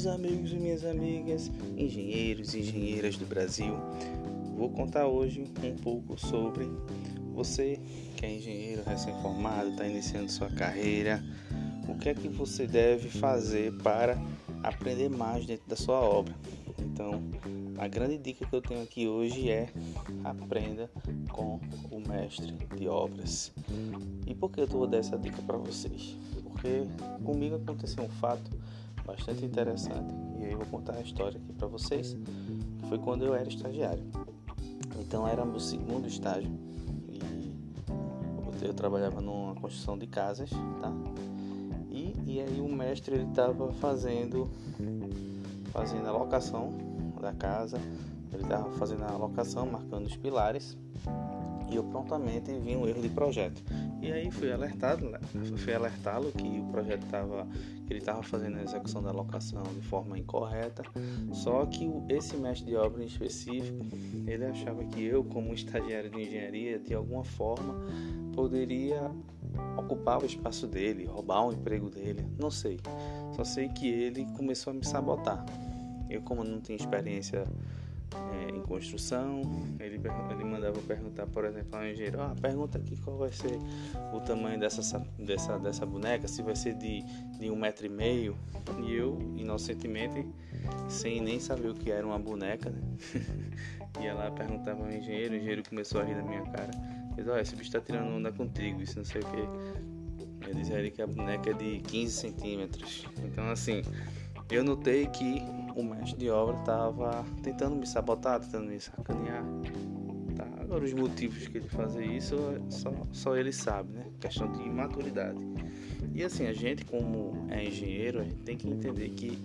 meus amigos e minhas amigas, engenheiros e engenheiras do Brasil. Vou contar hoje um pouco sobre você que é engenheiro recém-formado, está iniciando sua carreira, o que é que você deve fazer para aprender mais dentro da sua obra. Então, a grande dica que eu tenho aqui hoje é aprenda com o mestre de obras. E por que eu vou dar essa dica para vocês? Porque comigo aconteceu um fato bastante interessante e aí eu vou contar a história aqui para vocês, foi quando eu era estagiário. Então era meu segundo estágio e eu trabalhava numa construção de casas, tá? E, e aí o mestre ele estava fazendo fazendo a locação da casa, ele estava fazendo a locação, marcando os pilares e eu prontamente vi um erro de projeto. E aí fui alertado, né? fui alertá-lo que o projeto estava, que ele estava fazendo a execução da locação de forma incorreta. Só que esse mestre de obra em específico, ele achava que eu, como estagiário de engenharia, de alguma forma poderia ocupar o espaço dele, roubar o emprego dele, não sei. Só sei que ele começou a me sabotar. Eu, como não tinha experiência é, em construção. Ele, ele mandava perguntar, por exemplo, ao engenheiro: ah, pergunta aqui qual vai ser o tamanho dessa, dessa, dessa boneca, se vai ser de, de um metro e meio. E eu, inocentemente, sem nem saber o que era uma boneca, né? ia lá perguntava ao engenheiro, o engenheiro começou a rir da minha cara. Ele disse: esse bicho está tirando onda contigo, isso não sei o que. Eu dizia ele que a boneca é de 15 centímetros. Então, assim, eu notei que o mestre de obra estava tentando me sabotar, tentando me sacanear. Tá? Agora, os motivos que ele fazia isso, só, só ele sabe, né? Questão de imaturidade. E assim, a gente, como é engenheiro, a gente tem que entender que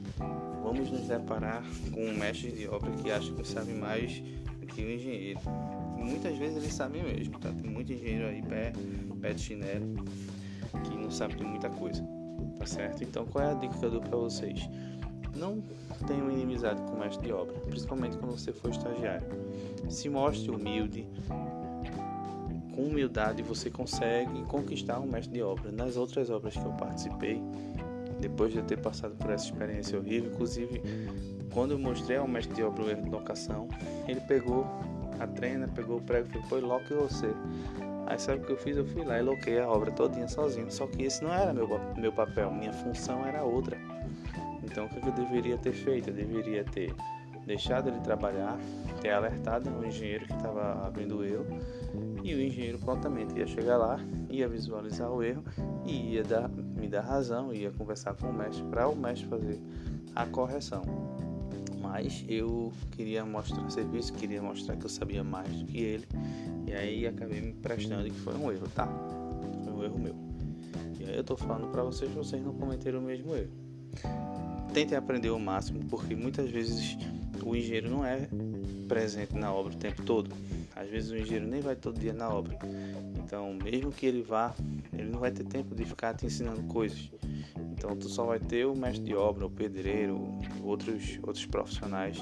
vamos nos deparar com um mestre de obra que acha que sabe mais do que o engenheiro. muitas vezes ele sabe mesmo, tá? Tem muito engenheiro aí pé, pé de chinelo que não sabe de muita coisa, tá certo? Então, qual é a dica que eu dou para vocês? Não tenha inimizade com o mestre de obra, principalmente quando você for estagiário. Se mostre humilde. Com humildade você consegue conquistar um mestre de obra. Nas outras obras que eu participei, depois de eu ter passado por essa experiência horrível, inclusive quando eu mostrei ao mestre de obra o erro de locação, ele pegou a trena, pegou o prego e falou, foi loque você. Aí sabe o que eu fiz? Eu fui lá e loquei a obra todinha sozinho. Só que esse não era meu, meu papel, minha função era outra. Então, o que eu deveria ter feito? Eu deveria ter deixado ele trabalhar, ter alertado o engenheiro que estava abrindo o erro e o engenheiro prontamente ia chegar lá, ia visualizar o erro e ia dar, me dar razão, ia conversar com o mestre para o mestre fazer a correção. Mas eu queria mostrar serviço, queria mostrar que eu sabia mais do que ele e aí acabei me prestando que foi um erro, tá? Foi um erro meu. E aí eu tô falando para vocês, vocês não cometeram o mesmo erro tentem aprender o máximo, porque muitas vezes o engenheiro não é presente na obra o tempo todo. Às vezes o engenheiro nem vai todo dia na obra. Então, mesmo que ele vá, ele não vai ter tempo de ficar te ensinando coisas. Então, tu só vai ter o mestre de obra, o pedreiro, outros outros profissionais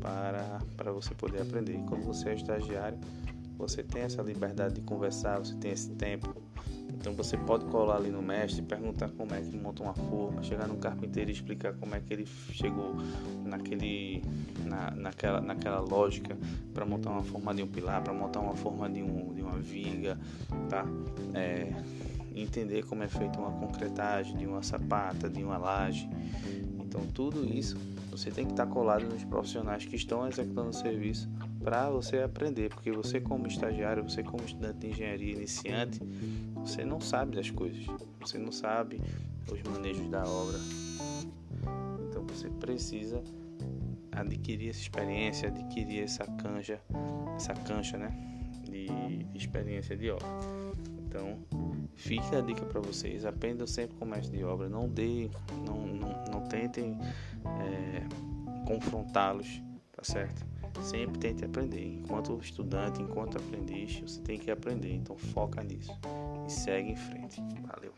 para para você poder aprender. E quando você é estagiário, você tem essa liberdade de conversar, você tem esse tempo então você pode colar ali no mestre, perguntar como é que monta uma forma, chegar no carpinteiro e explicar como é que ele chegou naquele, na, naquela, naquela lógica para montar uma forma de um pilar, para montar uma forma de, um, de uma viga, tá? É, entender como é feita uma concretagem de uma sapata, de uma laje. Então tudo isso você tem que estar colado nos profissionais que estão executando o serviço para você aprender, porque você como estagiário, você como estudante de engenharia iniciante, você não sabe das coisas, você não sabe os manejos da obra. Então você precisa adquirir essa experiência, adquirir essa canja, essa cancha, né, de, experiência de obra. Então, fica a dica para vocês, aprendam sempre com mestre de obra, não dê, não, não, não tentem é, confrontá-los, tá certo? Sempre tente aprender. Enquanto estudante, enquanto aprendiz, você tem que aprender. Então foca nisso e segue em frente. Valeu.